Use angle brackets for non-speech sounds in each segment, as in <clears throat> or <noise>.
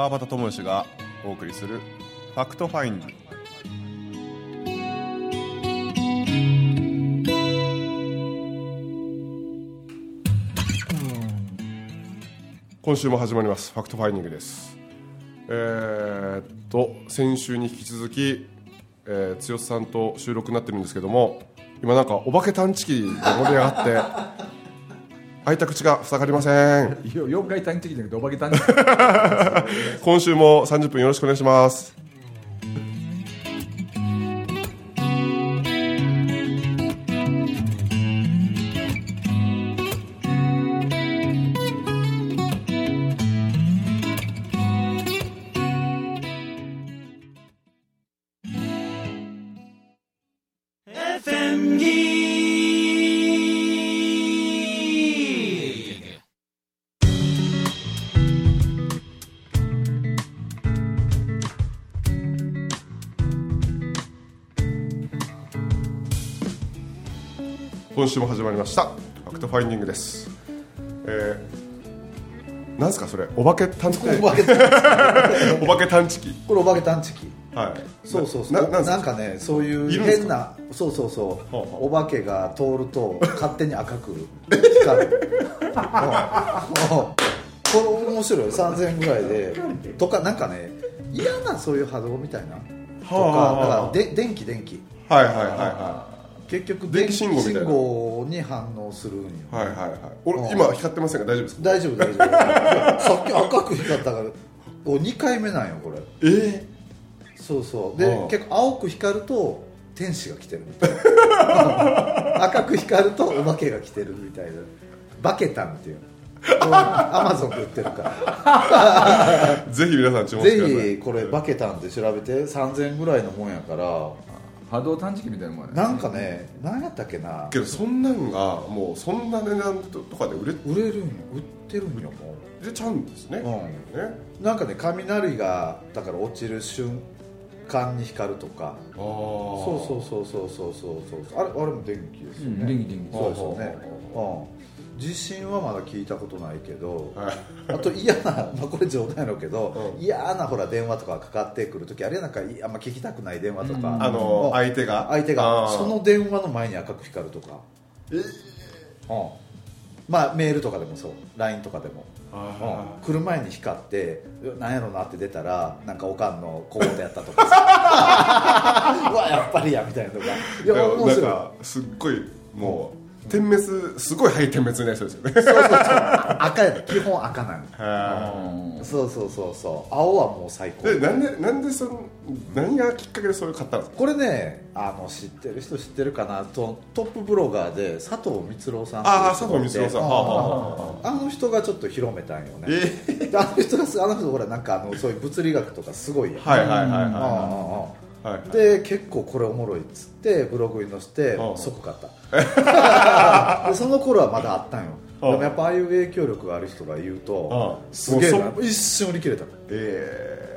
川端智義がお送りする「 Fact Finding」今週も始まります。 Fact Findingです。えー、っと先週に引き続き、えー、剛さんと収録になってるんですけども今なんかお化け探知機で盛り上がって開いた口が塞がりません。4回探知機じゃなくてお化け <laughs> 今週も30分よろしくお願いします今週も始まりました。ファクトファインディングです。えー、なんですかそれ？お化け探知機。お化け探知機。これお化け探知機。はい。そうそうそう。ななんか？ねそういいう変なそうそうそう。はあはあお化けが通ると <laughs> 勝手に赤く光る。これ面白い。3000円ぐらいでとかなんかね嫌なそういう波動みたいな。とかはあはあ。だからで電気電気。はいはいはいは結局電気信号みたいな。電気信号に反応するんよ。いはいはいはい。俺うん。今光ってませんが大丈夫ですか？大丈夫大丈夫。<laughs> さっき赤く光ったからお2回目なんよこれ。え？そうそう。でうん。結構青く光ると天使が来てるみたいな。<laughs> 赤く光るとお化けが来てるみたいな。バケタンっていう。<laughs> アマゾンで売ってるから。ー、ぜひ皆さん注目してください。ぜひこれバケタンで調べて。3000円ぐらいのもんやから波動探知機みたいなもんやね。なんかね何やったっけな。けどそんなんがもうそんな値段とかで売れ売れるんよ売ってるんよも売れちゃうんですね、う、ね。うん、なんかね雷がだから落ちる瞬間に光るとか。ああそうそうそうそうそうそうそう。あれあれも電気ですよね、うん電気電気。そうですよね。は、うん、地震はまだ聞いたことないけどはい。あと嫌な、<laughs> まあ、これ冗談やろうけど、うん。嫌なほら電話とかかかってくるときあれなんかいあんま聞きたくない電話とか、うん。あのうん。相手が？相手が。その電話の前に赤く光るとか、うん、まあメールとかでもそう。LINE とかでも、あうん、来る前に光ってなんやろなって出たらなんかおかんの小言やったとかさ。<laughs> うわやっぱりやみたいなとかいや面白い。なんかすっごいもう点滅すごい早い点滅になりそうですよね。そうそうそう。赤やで基本赤なの <laughs> そうそうそうそう。青はもう最高。いでなんでなんでその何がきっかけでそれを買ったんですか？これねあの知ってる人知ってるかなとトップブロガーで佐藤光郎さんああ佐藤光郎さん。はあはあはああ。の人がちょっと広めたんよね。えであの人がすあの人ほらなんかあのそういう物理学とかすごいやん。はいはいはいあああはあいはい。で結構これおもろいっつってブログに載せてうん即買った。<laughs> でその頃はまだあったんよ。うんでもやっぱああいう影響力がある人が言うとうんすげえ一瞬売り切れた。え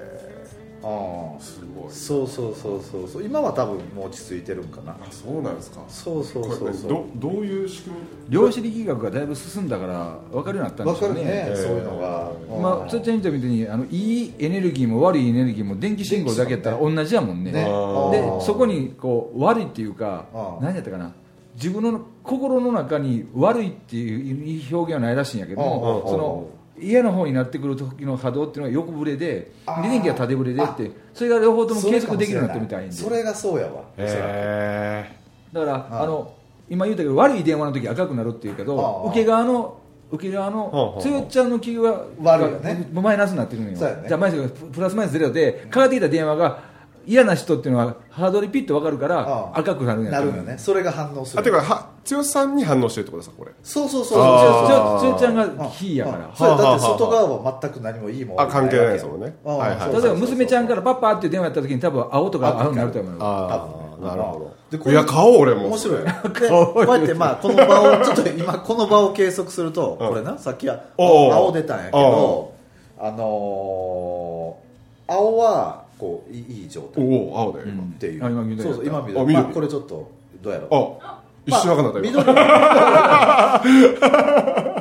あえすごいそうそうそうそうそう。今は多分もう落ち着いてるんかな。あそうなんですか。そうそうそうそう。どどういう仕組み？量子力学がだいぶ進んだから分かるようになったんですよね。えーそういうのが、まあ、ちゃん言ったみたいにあのいいエネルギーも悪いエネルギーも電気信号だけやったら同じやもんね。ね。あーでそこにこう悪いっていうかあー何やったかな。自分の心の中に悪いっていう表現はないらしいんやけどその嫌な方になってくる時の波動っていうのは横ぶれで電気が縦ぶれでってそれが両方とも計測できるようになってるみたいんで。それがそうやわ、へだからああの今言ったけど悪い電話の時赤くなるっていうけど受け側の受け側のあつよちゃんの気は悪いよね。がマイナスになってるのよ。じゃあマイナスがプラスマイナスゼロでかかってきた電話が嫌な人っていうのはハードリピッと分かるから赤くなるんやなるよね。それが反応する。あていうかは剛さんに反応してるってことですかこれ。そうそうそう。あー。つよつよちゃんあが火やから。そうや。だはあって外側は全く何もいいもん。あ関係ないですもんね。例えば娘ちゃんからパパって電話やった時に多分青とか青になると思うよ。ああなるほでこれどいや買おう俺も。面白い。<laughs> こうやってまあこの場をちょっと今この場を計測するとうん。これなさっきは青出たんやけどあのー青はこういい状態おお青だよ今。っていう。あ今そうそう今あ緑。緑まあこれちょっとどうやろう。あ一瞬分かんなかった今緑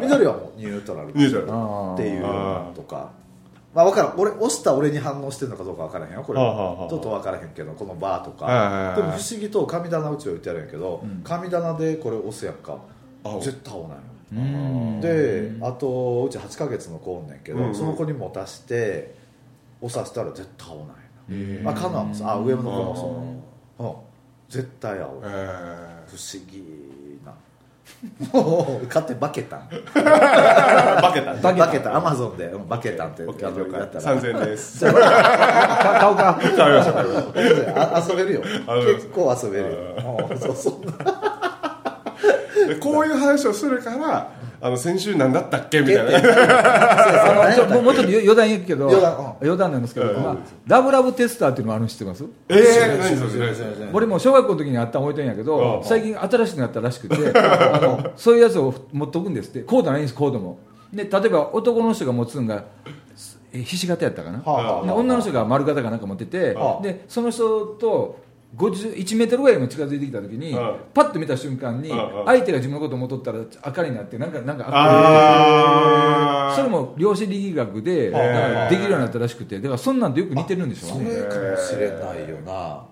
緑はもうニュートラルっていうとか。まあ分からん。俺押した俺に反応してるのかどうか分からへんよこれ、ちょっと分からへんけどこのバーとか、でも不思議と神棚うちは言ってあるんやけど、神棚でこれ押すやんか。あ絶対合わないのうん。であとうち8ヶ月の子おんねんけど、その子に持たして押させたら絶対合わないあ、カノアもそう。あ上の子もそう、うん、絶対合う。え不思議な。<laughs> もう勝手にバケタンー、バケタンバケタンアマゾンで。うんバケタンって。やったら。3000円です。か買おうか買いまし <laughs> 遊べるよ。結構遊べるよ。うんそうそんな。で <laughs> こういう話をするからあの先週何だったっけ？みたいな。あのちょもうもうちょっと余談言うけど余談。うん余談なんですけど、うん。まあ、ラブラブテスターっていうのもあるの知ってます？えー、何それ俺も小学校の時にあったの置いてんやけど、うん。最近新しくなったらしくて <laughs> あのそういうやつを持っておくんですって。コードないんですコードも。で例えば男の人が持つんがえひし形やったかな、はあはあはあ。で女の人が丸型かなんか持ってて、はあ。でその人と51メートルぐらいも近づいてきた時に、うん。パッと見た瞬間に、うんうん。相手が自分のことを思っとったら赤になってなんかなんかそれも量子力学でできるようになったらしくてだからそんなんとよく似てるんでしょうね。それかもしれないよな。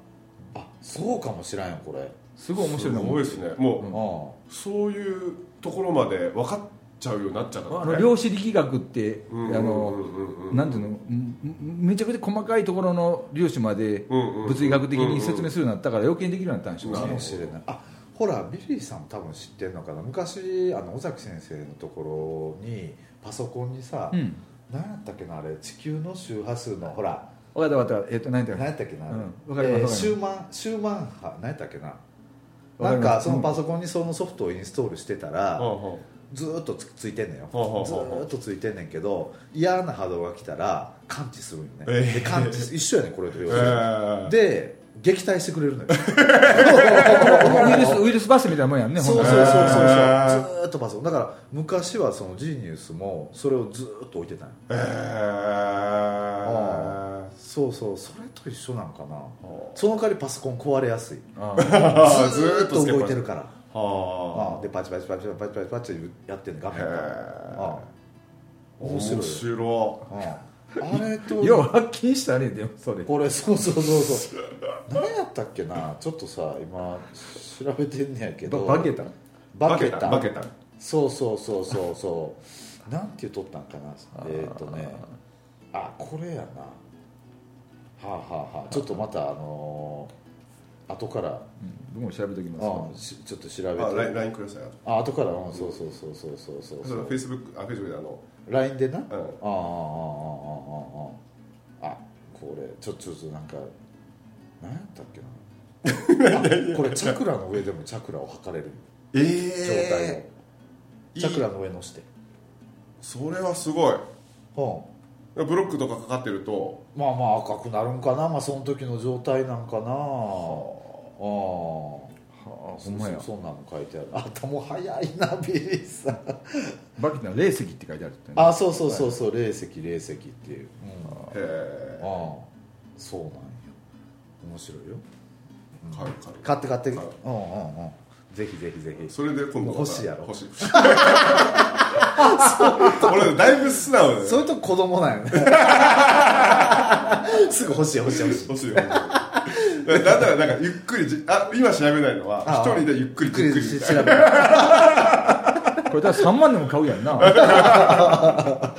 あそうかもしれんよこれ。すごい面白いな。すごいですね。もう、うそういうところまで分かっちゃうようになっちゃった。あの量子力学って、なんていうのんんめちゃくちゃ細かいところの粒子まで物理学的に説明するようになったから余計にできるようになったんでしょうね。かもしれない。あほらビリーさん多分知ってるのかな。昔あの尾崎先生のところにパソコンにさ、うん。何やったっけなあれ地球の周波数のほら。分かった分かった。えっ、と何やったっけ？な、うかりまシューマンシューマン波何やったっけな。なんかそのパソコンにそのソフトをインストールしてたら、ほうほずーっとつついてんねんよ、ほうほうずほうほう。ーっとついてんねんけど嫌な波動が来たら感知するんよね、えー。で感知一緒やねんこれとう要するにえー。で撃退してくれるのよ。<laughs> ウイルスウイルスバスみたいなもんやんねそうそうそうそうそう。ずへーーっとパソコンだから昔はそのジーニウスもそれをずーっと置いてたんよ。えそうそうそれと一緒なんかな。その代わりパソコン壊れやすい。ずーっと動いてるからはあでパチパチパチパチパチパチやってんの画あ面が面白い。面白ああれと <laughs> よう発見したねでもそれ。これそうそうそうそう。何やったっけな？ちょっとさ今調べてんねやけど。ババケタ？バケタ。バケタそうそうそうそうそう。なんて言うとったんかな？えっ、とね。あこれやな。はあはあはあ。ちょっとまたあのー後から。うん。僕も調べときます。ちょっと調べて。あ LINE LINE ください。あ後から。うんそうそうそうそうそうそうそれそう Facebook あ Facebook であの。LINE でな、あん。ああああああああこれちょちょっとなんか何やったっけな？あこれチャクラの上でもチャクラを測れる。え状態を、えチャクラの上のして。それはすごい。うん。ブロックとかかかってると。まあまあ赤くなるんかな？まあその時の状態なんかな？ああはあほんまや。そそんなの書いてある。頭早いな <laughs> ビリーさん。バケタ霊石って書いてあるってね。あそうそうそうそう霊石霊石っていう、うん、へえああそうなんや。面白いよ。買う買う。買って買って。うん買う。うんうんぜひぜひぜひ。それで今度欲しいやろ。欲しい。俺だいぶ素直だよそういうとこ子供なんよね。<laughs> すぐ欲しい欲しい欲しい。欲しい欲しいだだったらなんかゆっくりじあ今調べないのはああ。一人でゆっくりゆっくりじっくり調べるこれだから3万でも買うやんな。<laughs>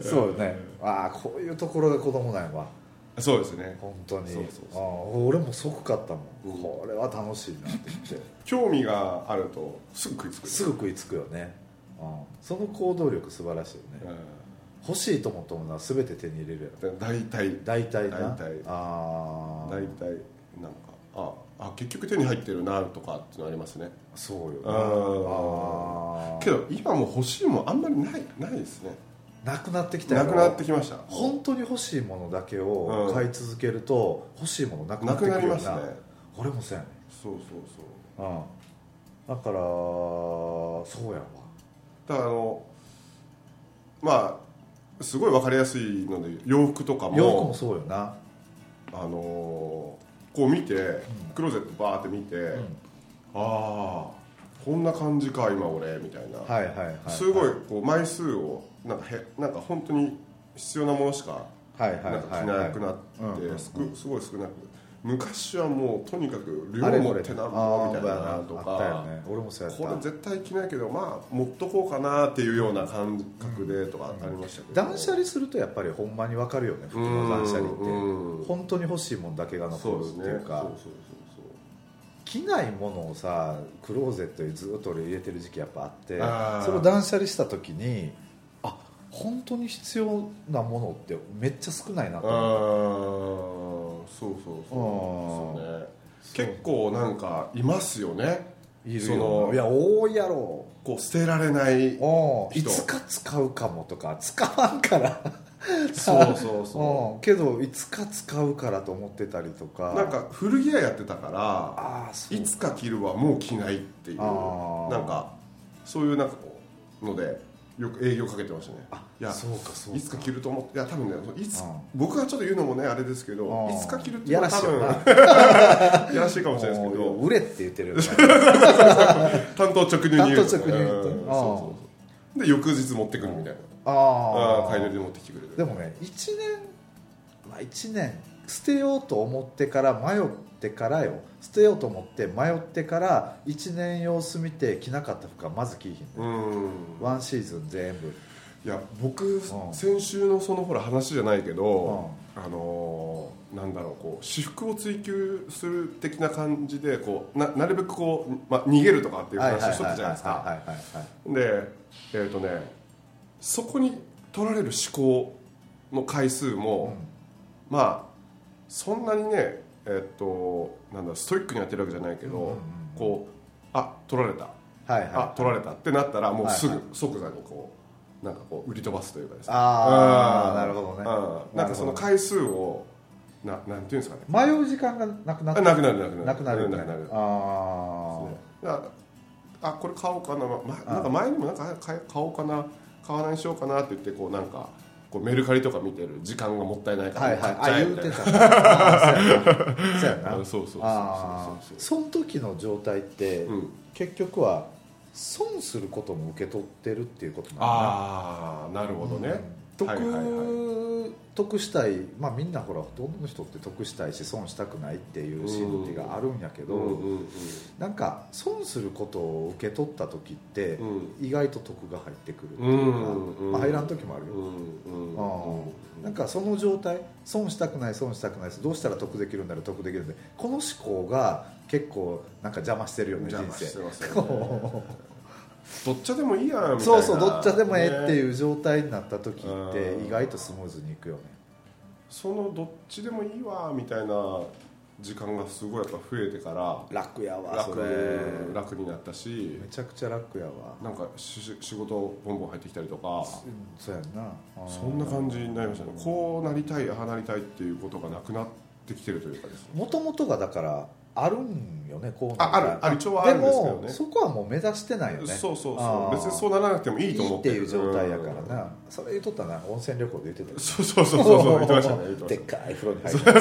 そうよねああこういうところが子供なんやわ。そうですね。本当に。そうそうそう。ああ俺も即買ったもん、これは楽しいなって言って。興味があるとすぐ食いつくすぐ食いつくよね、うん、その行動力素晴らしいよね、欲しいと思ったものは全て手に入れるやろうん大体。大体な。大体。ああ大体なんかああ結局手に入ってるなとかっていうのありますね。そうよ。ねあああけど今もう欲しいもんあんまりないないですね。なくなってきたよ。なくなってきました。本当に欲しいものだけを買い続けると、欲しいものなくななってくるよくなりますね。俺もそうやねそうそうそう。うん。だからそうやわ。だからあのまあすごい分かりやすいので洋服とかも洋服もそうよな。あのこう見て、クローゼットバーって見て、ああこんな感じか今俺みたいな、はいはいはいすごいこう枚数をなんかへなんか本当に必要なものしかはいはいなんか着はいなくなっうんうんうん。てすごい少なく昔はもうとにかく量持ってなんぼみたいなとあったよかね俺もそうやったこれ絶対着ないけどまあ持っとこうかなっていうような感覚でとかありましたけど。断捨離するとやっぱりほんまに分かるよね服の断捨離って。うん本当に欲しいもんだけが残るっていうか。着ないものをさクローゼットにずっと俺入れてる時期やっぱあってそれを断捨離した時にあ本当に必要なものってめっちゃ少ないなと思ってそうそうそうそうね結構なんかいますよねいるよいや多いやろこう捨てられないおいつか使うかもとか使わんからそうそうそうけどいつか使うからと思ってたりとかなんか古着屋やってたからいつか着るはもう着ないっていうなんかそういうなんかこうのでよく営業かけてましたね。あいやそうかそうか。いつか着ると思っていや多分ねいつうん僕がちょっと言うのもねあれですけどうんいつか着るってやらしい <laughs> やらしいかもしれないですけど。売れって言ってる担当 <laughs> 直入に言う。担当直入に言うとうんそうそうそう。で翌日持ってくるみたいな。ああ。ああ買い取りで持ってきてくれるでもね1年まあ1年捨てようと思ってから迷ってからよ。捨てようと思って迷ってから1年様子見て着なかった服はまず着いひんね、うん。ワンシーズン全部。いや僕ん。先週のそのほら話じゃないけどあのーなんだろうこう私服を追求する的な感じでこうななるべくこう、まあ、逃げるとかっていう話をしとったじゃないですか。でえっ、とねそこに取られる思考の回数も、まあそんなにねえっ、となんだストイックにやってるわけじゃないけど、こうあ取られた。はいはい。あ取られたってなったらもうすぐはい。即座にこうなんかこう売り飛ばすというかですね。あーうん。なるほどね。うん。なんかその回数をななんていうんですかね。迷う時間がなくなってあなくなるなくなる。なくなるな。くなるあだからあこれ買おうかな、ま、なんか前にもなんか買え買おうかな。買わないにしようかなって言ってこうなんかこうメルカリとか見てる時間がもったいないから買っちゃえみたいな。<laughs> そうやな。あそうそうそうその時の状態って、うん結局は損することも受け取ってるっていうことなんだああなるほどね、得,、はいはいはい。得したい。まあみんなほらほとんどの人って得したいし損したくないっていう心理があるんやけど、うんうんうん。なんか損することを受け取った時って、うん。意外と得が入ってくるってういうか、んうんまあ、入らん時もあるよ、うんうんなんかその状態損したくない損したくないどうしたら得できるんだろう得できるんだろう。この思考が結構なんか邪魔してるよね。人生どっちでもいいやんみたいな。そうそうどっちでもええってねいう状態になった時ってうん。意外とスムーズにいくよね。そのどっちでもいいわみたいな時間がすごいやっぱ増えてから楽やわ楽楽になったしめちゃくちゃ楽やわ。なんかし仕事ボンボン入ってきたりとかうんそうやんな。そんな感じになりましたね。こうなりたいああなりたいっていうことがなくなってきてるというかですね。もともとがだからあるんよねこうあある。ある一応はあるんですけどね。もそこはもう目指してないよね。そうそうそう。別にそうならなくてもいいと思ってる。いいっていう状態やからな。それ言っとったな温泉旅行で言ってたよそうそうそうそうそう。言ってましたねでっかい風呂に入ってた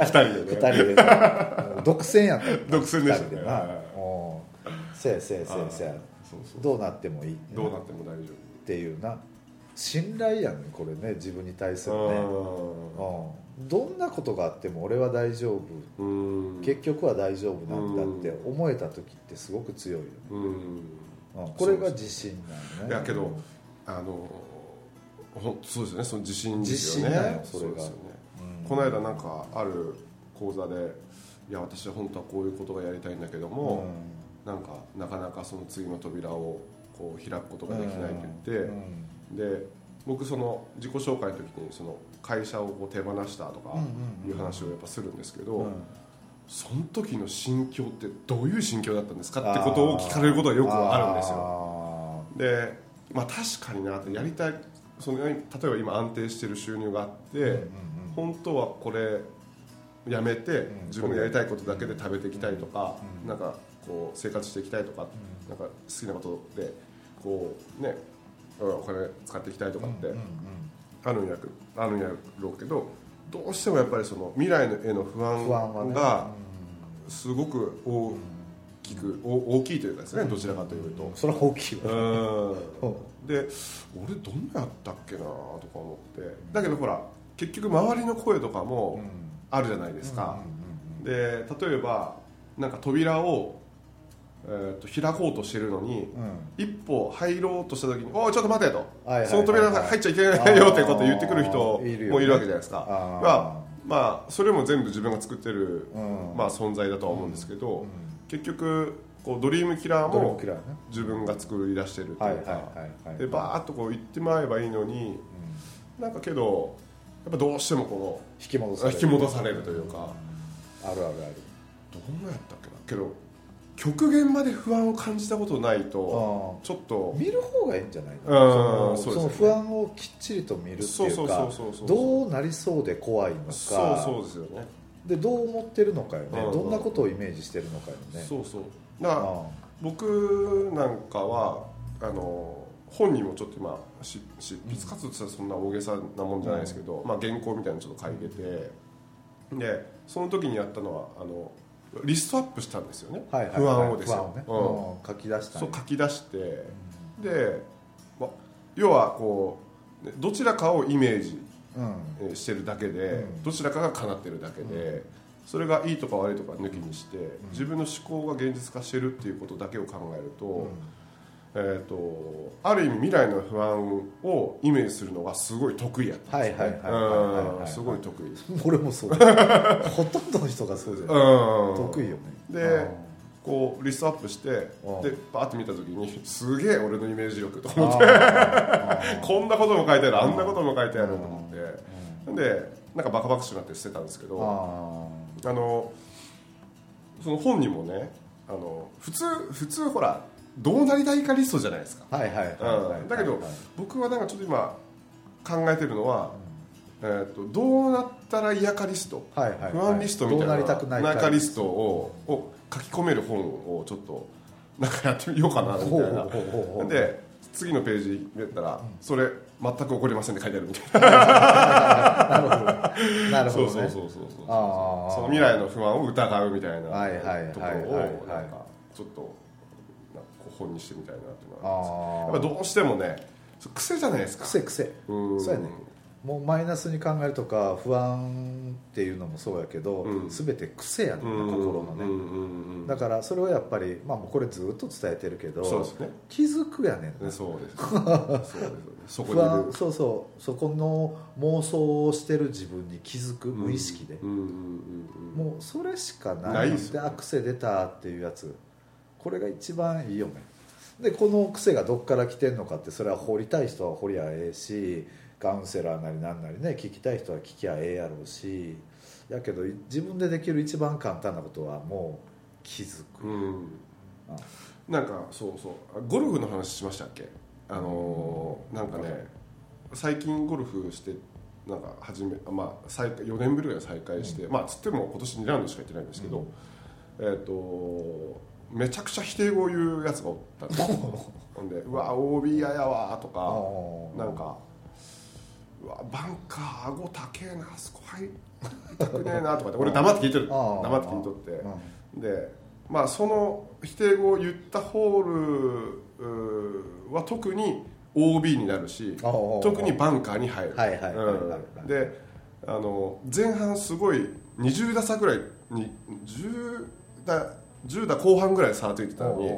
二人でね。二人でもう独占やった。よ独占でしたね。せやせやせやせうそうどうなってもいい。どうなっても大丈っていうな。信頼やねこれね自分に対するね。夫うんどんなことがあっても俺は大丈夫。うん。結局は大丈夫なんだって思えた時ってすごく強いよね、うん。うん。これが自信なんね。いやけどあのそうですよね。その自信ですよね。自信だよそれが。ね。うん。この間なんかある講座でいや私は本当はこういうことがやりたいんだけども、なんかなかなかその次の扉をこう開くことができないと言って、で僕その自己紹介の時にその会社をこう手放したとかうんうんうん。いう話をやっぱするんですけど、うん。その時の心境ってどういう心境だったんですかってことを聞かれることがよくあるんですよ。よでまあ確かになってやりたいその例えば今安定してる収入があって、本当はこれやめてん。自分のやりたいことだけで食べていきたいとか、うんなんかこう生活していきたいとか、うなんか好きなことでこうねお金使っていきたいとかってあるんやけあるんやろうけどどうしてもやっぱりその未来への不安がすごく多きく、お大きいというかですねどちらかというと、それは大きいわ。うん。で俺どんなやったっけなとか思って。だけどほら結局周りの声とかもあるじゃないですか、で例えばなんか扉を、えー、と開こうとしてるのに、一歩入ろうとした時に「おいちょっと待て」と。その扉入っちゃいけないよ」ってことを言ってくる人もいいるわけじゃないですか。まあまあそれも全部自分が作ってる、うん。まあ、存在だとは思うんですけど、結局こうドリームキラーもムキラーね。自分が作り出してるというか、でバーッとこう言ってもらえばいいのに、なんかけどやっぱどうしてもこ引き戻のされる。引き戻されるというか、あるあるある。どんなやったっけな？けど極限まで不安を感じたことないとあちょっと。見る方がいいんじゃないうん。その不安をきっちりと見るっていうかどうなりそうで怖いのか。そうそうですよね。でどう思ってるのかよね。うん。どんなことをイメージしてるのかよね。そうそう。だからあ僕なんかはあの本にもちょっと今し執筆活動って言ったらそんな大げさなもんじゃないですけど、まあ、原稿みたいなのちょっと書いててでその時にやったのはあのリストアップしたんですよね、あはいはい。不安をですね。うん。うん。書き出したんやそう書き出して。で、ま、要はこうねどちらかをイメージしてるだけで、うん。どちらかが叶ってるだけで、それがいいとか悪いとか抜きにして、自分の思考が現実化してるっていうことだけを考えると,、えー、とある意味未来の不安をイメージするのがすごい得意やったんですよね。はいはいはいはいはいはいうんすごい得意。俺もそうだ。<laughs> ほとんどの人がそうじゃ得意よね。でこうリストアップしてでうん。バーって見た時にすげえ俺のイメージ力とあ思って。ー。<laughs> こんなことも書いてあるあんなことも書いてあると思って。でなんかバカバカしくなって捨てたんですけどああのその本にもねあの普通普通ほらどうなりたいかリストじゃないですか、ーはいはいうん。だけど僕はなんかちょっと今考えてるのは、えー、とどうなったら嫌かリスト、はいはいはい。不安リストみたいなどうなりたくないかかリストをを書き込める本をちょっとなんかやってみようかなみたいな。ほうほうほうほうほうで次のページ見たら、それ全く起こりませんって書いてあるみたいな。<laughs> なるほど。なるほどね。そうそうそうそうそうあー。その未来の不安を疑うみたいなはいはいはいところはいをはい。なんかちょっと本にしてみたいなっていうのあはー。やっぱどうしてもね癖じゃないですか。癖癖。うん。そうやね。もうマイナスに考えるとか不安っていうのもそうやけど、うん。全て癖やねんうん。な心のね、うんだからそれをやっぱり、まあ、もうこれずっと伝えてるけどね。気づくやねんそうです。<laughs> そうですよね。そうそう。そこの妄想をしてる自分に気づく無意識で、もうそれしかない。ないですよであ癖出たっていうやつこれが一番いいよね。でこの癖がどっから来てんのかってそれは掘りたい人は掘りゃええしカウンセラーなりなんなりね聞きたい人は聞きゃええやろうしやけど自分でできる一番簡単なことはもう気づく、うん。あ。なんかそうそう。あゴルフの話しましたっけ？あのーなんかね最近ゴルフしてなんか始めまあ再開4年ぶりぐらい再開して、まあつっても今年2ラウンドしか行ってないんですけど、えっ、とめちゃくちゃ否定語を言うやつがおった。んですよほんで「うわ OB ややわ」とかあなんか「うわバンカー顎高えなあそこ入りたくねえな」とかって俺黙って聞いてる。黙って聞いとって。うでまあその否定語を言ったホールは特に OB になるし特にバンカーに入る。であの前半すごい20打差ぐらいに10打10打後半ぐらい差ついてたのに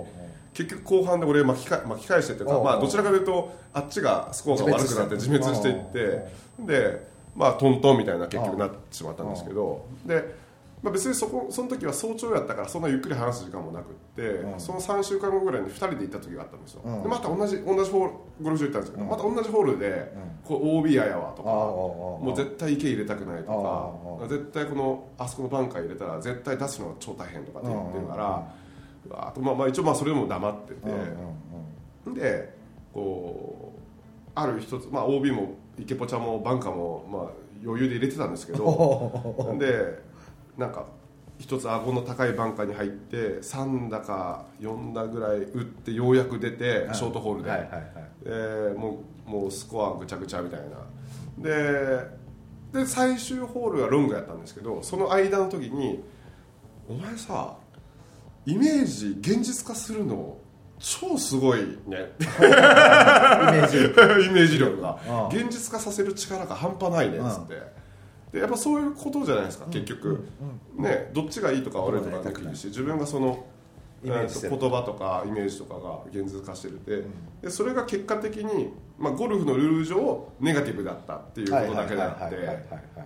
結局後半で俺巻きか巻き返してっていうかまあどちらかというとあっちがスコアが悪くなって自滅していってでまあトントンみたいな結局なってしまったんですけどでまあ、別にそこその時は早朝やったからそんなゆっくり話す時間もなくって、うん。その3週間後ぐらいに2人で行った時があったんですよ、うん。でまた同じ同じホールゴルフ場行ったんですけど、うん。また同じホールで、こう OB ややわとか、ああああもう絶対池入れたくないとああか絶対このあそこのバンカー入れたら絶対出すのが超大変とかって言ってるから、うわーとまあ、まあ一応まあそれでも黙ってて、でこうある一つ、まあ、OB も池ポチャもバンカーも、まあ、余裕で入れてたんですけど <laughs> でなんか一つ顎の高いバンカーに入って3打か4打ぐらい打ってようやく出てショートホールで、はいはいはい。でもうもうスコアぐちゃぐちゃみたいな。でで最終ホールがロングやったんですけどその間の時に「お前さイメージ現実化するの超すごいね。<laughs> イメージ力。<laughs> イメージ力が。現実化させる力が半端ないねっつってでやっぱそういうことじゃないですか結局。ねどっちがいいとか悪いとかできるし自分がそのえーと言葉とかイメージとかが現実化してるででそれが結果的に、まあ、ゴルフのルール上ネガティブだったっていうことだけであって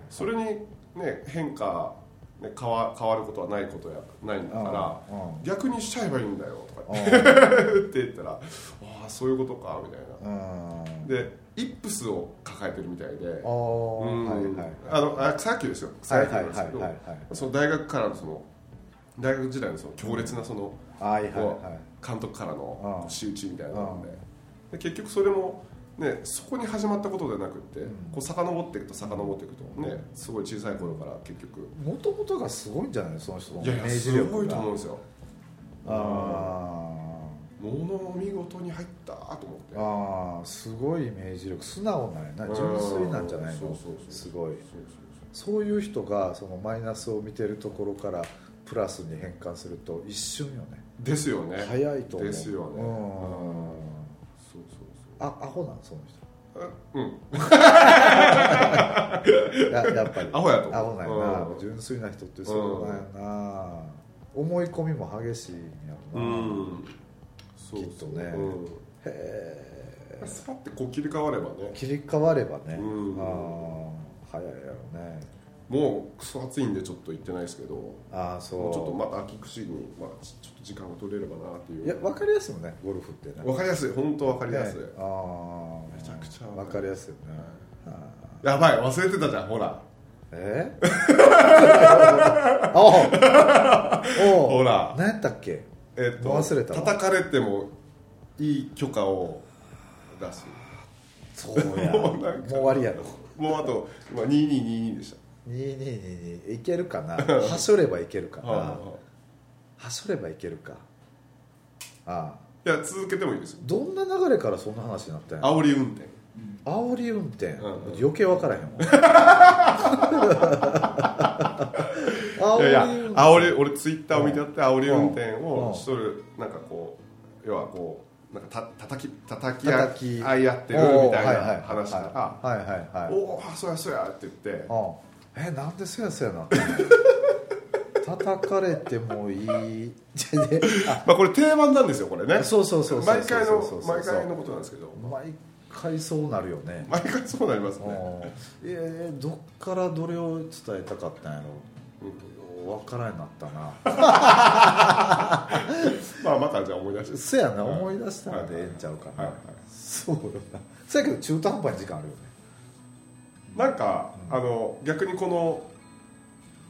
それに、ね、変化、ね、変わ変わることはないことやないんだから逆にしちゃえばいいんだよとかうん。<laughs> って言ったらああそういうことかみたいな。うん。でイップスを抱えてるみたいで草野球ですよ。草野球なんですけどその大学からのその大学時代のその強烈なその、う監督からのうん。仕打ちみたいなのでで結局それも、ね、そこに始まったことではなくって、ん。こう遡っていくと遡っていくと、ね、すごい小さい頃から結局。もともとがすごいんじゃない？のその人のイメージ力が。すごいと思うんですよ。あものを見事に入ったと思って。ーあー。すごいイメージ力。素直なんやな。純粋なんじゃないの？そうそうそうすごい。そういう人がそのマイナスを見てるところからプラスに変換すると一瞬よね。ですよね。早いと思う。ですよね。うんあアホなんその人。そううん。<laughs> ややっぱり。アホやと。アホなんやな、うん。純粋な人ってそうなんやな、思い込みも激しいんやうろな、うきっとね。うん。へえ。スパッてこう切り替わればね。切り替わればね、うん。ああ早いやろねもうクソ暑いんでちょっと行ってないですけどああそう。ちょっとまた秋口に、まあ、ちちょっと時間が取れればなっていう。いや分かりやすいもんねゴルフってね。わかりやすい本当わかりやすい、ね。ああめちゃくちゃ分かりやすい。よね、ああやばい忘れてたじゃんほら。え？<laughs> おおほら。何やったっけ？えっと忘れたわ。叩かれてもいい許可を出す。そうや。<laughs> もう終わりやろ。もうあと今2222でし2222いけるかな？はしょればいけるかた、なはしょればいけるか。ああ。いや続けてもいいですよ。どんな流れからそんな話になったんや煽り運転。煽り運転、うんうん。余計分からへんわ。<laughs> いやいや煽り俺ツイッターを見てやって煽り運転うんをしとる。なんかこう要はこうなんかた叩き叩き合いやってるみたいな話からはいはいはい「おおそうやそうや」って言ってうんえなんでそやそやな叩かれてもいい。まあこれ定番なんですよこれね。そうそうそうそう毎回の毎回のことなんですけど。毎回そうなるよね。毎回そうなりますね。うん。いやいやどっからどれを伝えたかったんやろ分からんなったな。<laughs> まあまたじゃあ思い出して。そやなはい。思い出したらでええんちゃうかな、はい。はい。そうだな。そやけど中途半端に時間あるよね。なんかあの逆にこの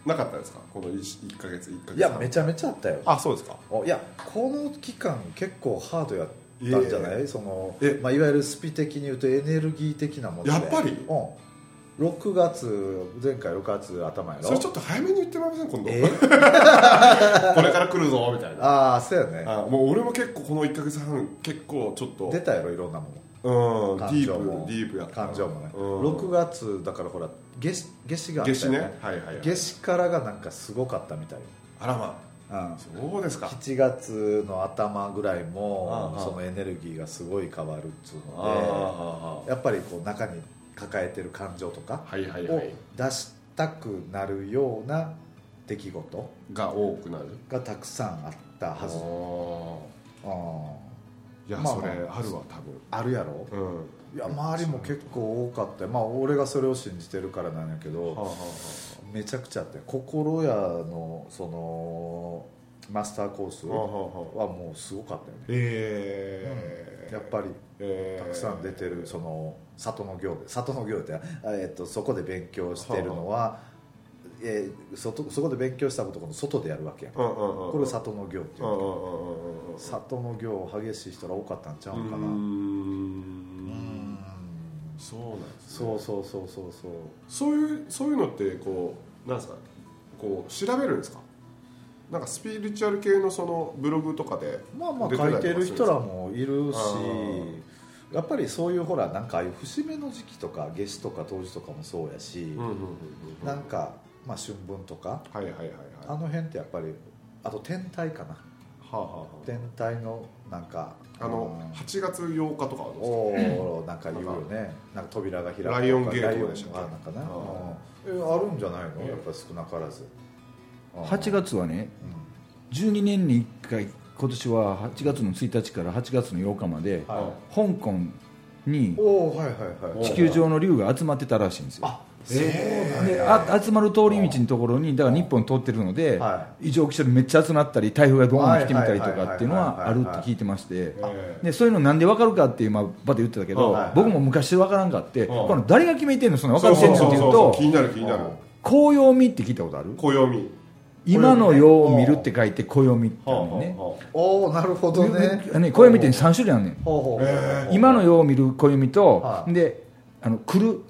なかったですか？この 1, か月1か月いやめちゃめちゃあったよ。あそうですか。おいやこの期間結構ハードやったんじゃない、そのえ。まあ、いわゆるスピ的に言うとエネルギー的なもので。やっぱり？うん。6月前回6月頭やろ？それちょっと早めに言ってもらえません？今度。え？<laughs> これから来るぞみたいな。ああそうやね。あもう俺も結構この1か月半結構ちょっと。出たやろいろんなもうんデ感ィープディープやっ感情もね、うん。6月だからほら夏至夏至があったよ夏至ね。はいはいはい。夏至からがなんかすごかったみたい。よ、あらまうん。あそうですか。7月の頭ぐらいもああそのエネルギーがすごい変わるっつうあのあでやっぱりこう中に抱えてる感情とかをはい出したくなるような出来事が多くなる？がたくさんあったはず。ああ。いや、まあそれまああるわああるやろ？多分うんいや周りも結構多かったよ。まあ俺がそれを信じてるからなんやけど、はあはあはめちゃくちゃあって心屋のそのマスターコースはあはあはあはあもうすごかったよね、ええやっぱりえー。たくさん出てるその里の行で里の行って、えっとそこで勉強してるのは、えーそとそこで勉強したことを外でやるわけやん。うんうんうんこれを里の行っていううんうんわうんうんうんけ里の行激しい人が多かったんちゃうかな。うーうんそうなんですね。そうそうそうそうそう。そういうそういうのってこうなんですかこう調べるんですか？なんかスピリチュアル系のそのブログとかでまあまあ書いてる人らもいるしあやっぱりそういうほらなんかああいう節目の時期とか夏至とか冬至とかもそうやし、なんか、まあ、春分とかはいはいはいはい。あの辺ってやっぱりあと天体かな天体のなんかああの8月8日とかはどうですか？おおなんか言うよね。なんか扉が開くライオンゲートでしたっけあなんかな？あうん。えあるんじゃないの？やっぱ少なからず。8月はね12年に1回今年は8月の1日から8月の8日まで、は香港におおはいはいはい。地球上の竜が集まってたらしいんですよでや。あ集まる通り道のところにだから日本通ってるので、は異常気象でめっちゃ集まったり台風がドーン来てみたりとかっていうのはあるって聞いてましてえでそういうのなんで分かるかっていうまあ場で言ってたけど、はい。はい僕も昔分からんかって、ん。この誰が決めてんのその分かってんのっていうと気になる気になる。紅葉見って聞いたことある？暦今の世を見るって書いて暦ってあるのね。はおおなるほどね。ね暦って3種類あるねん。今の世を見る暦と、はい。であの来る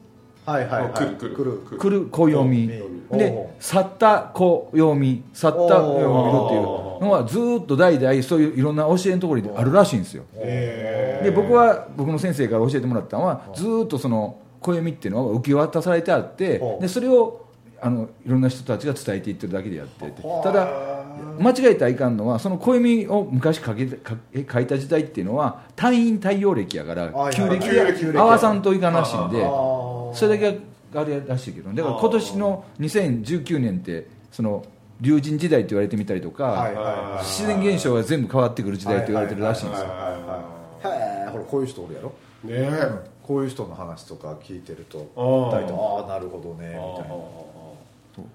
はいはいはい。来る来る。来る。暦で去った暦去った世を見るっていうのはずーっと代々そういういろんな教えのところにあるらしいんですよ。えで僕は僕の先生から教えてもらったのはずーっとその暦っていうのは受け渡されてあってでそれをあのいろんな人たちが伝えていってるだけでやっててただ間違えたらいかんのはその暦を昔書け書いた時代っていうのは単陰太陽暦やからはい旧暦で合わさんといかんらしいんでそれだけがあれらしいけどだから今年の2019年ってその龍神時代って言われてみたりとか、自然現象が全部変わってくる時代って言われてるらしいんですよ、はいはいはいへえほらこういう人おるやろ？ねえ。こういう人の話とか聞いてるとあー。大体ああなるほどねみたいな。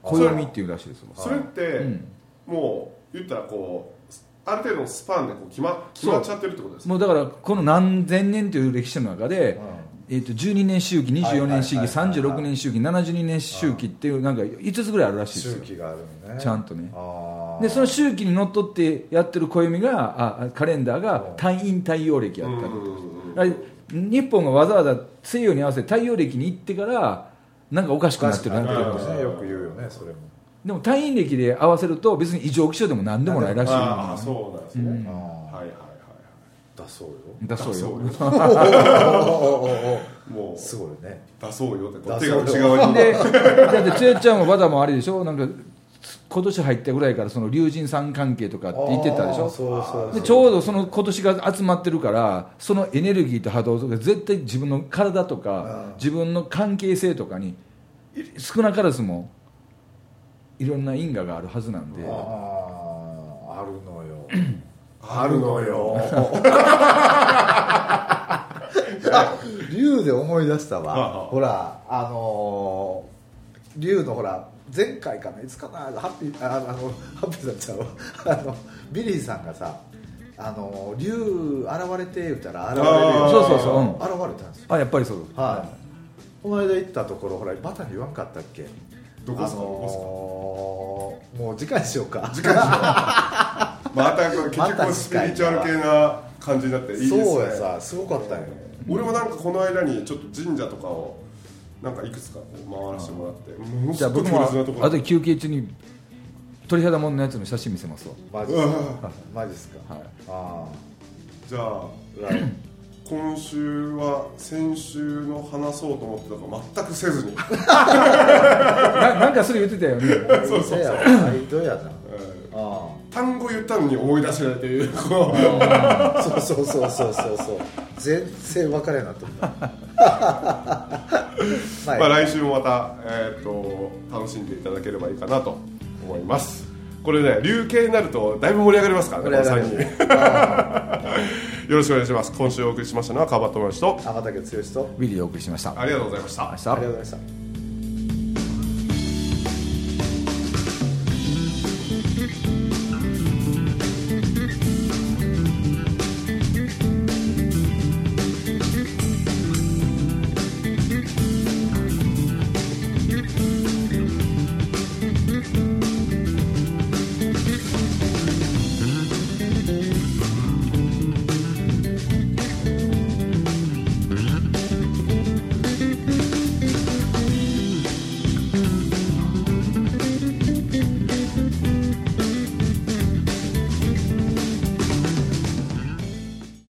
暦っていうらしいですよ。それって、うん。もう言ったらこうある程度のスパンでこう決ま決まっちゃってるってことですか？もうだからこの何千年という歴史の中で、えー、と12年周期24年周期はいはいはいはい。36年周期72年周期っていうなんか5つぐらいあるらしいですよ。周期があるのね。ちゃんとね。でその周期にのっとってやってる暦がああカレンダーが単陰太陽暦やったりと日本がわざわざ西洋に合わせて太陽暦に行ってからなんかおかしくなってるなっていうです。ねよく言うよねそれも。でも単陰暦で合わせると別に異常気象でも何でもないらしい。ああそうなんですね、あはいはいはい。ーだそうよ。だそうよ。<laughs> もう。すごいね。出そうよってこ出っちそうよが内側に。でだってつやちゃんもバタもあれでしょ？なんか今年入ったぐらいからその龍神さん関係とかって言ってたでしょ？うそうそう。でちょうどその今年が集まってるからそのエネルギーと波動とか絶対自分の体とかうん。自分の関係性とかにい少なからずもいろんな因果があるはずなんで。あああるのよ <clears throat> あるのよ。あ <laughs> 竜で思い出したわ。ほらあのー竜のほら前回かないつかなハッピーああのハッピーさんちゃうわ。あのビリーさんがさあの竜現れて言ったら現れるよそうそうそう、うん。現れたんですよ。あやっぱりそう。はい。この間行ったところほらバタに言わんかったっけ？どこっすか？あのーもう次回にしようか。次回またこれ結また局スピリチュアル系な感じになっていいですね。そうやさすごかったよ。俺もなんかこの間にちょっと神社とかをなんかいくつかこう回らせてもらってもじゃあ僕も強烈なところ。あと休憩中に鳥肌もんのやつの写真見せますわ。マジっすかマジっすか？はい。あじゃあ今週は先週の話そうと思ってたから全くせずに、ななんかそれ言ってたよね。<laughs> そうそうやはいどうやな。えあー単語言ったのに思い出せないという <laughs> このあそうそうそうそうそうそう。全然分かれなと思う。<laughs> まあ来週もまた、えー、と楽しんでいただければいいかなと思います。これね流形になるとだいぶ盛り上がりますからねこの3人。<laughs> よろしくお願いします。今週お送りしましたのは川端智之と天竹剛と。ビリーをお送りしました。ありがとうございました。ありがとうございました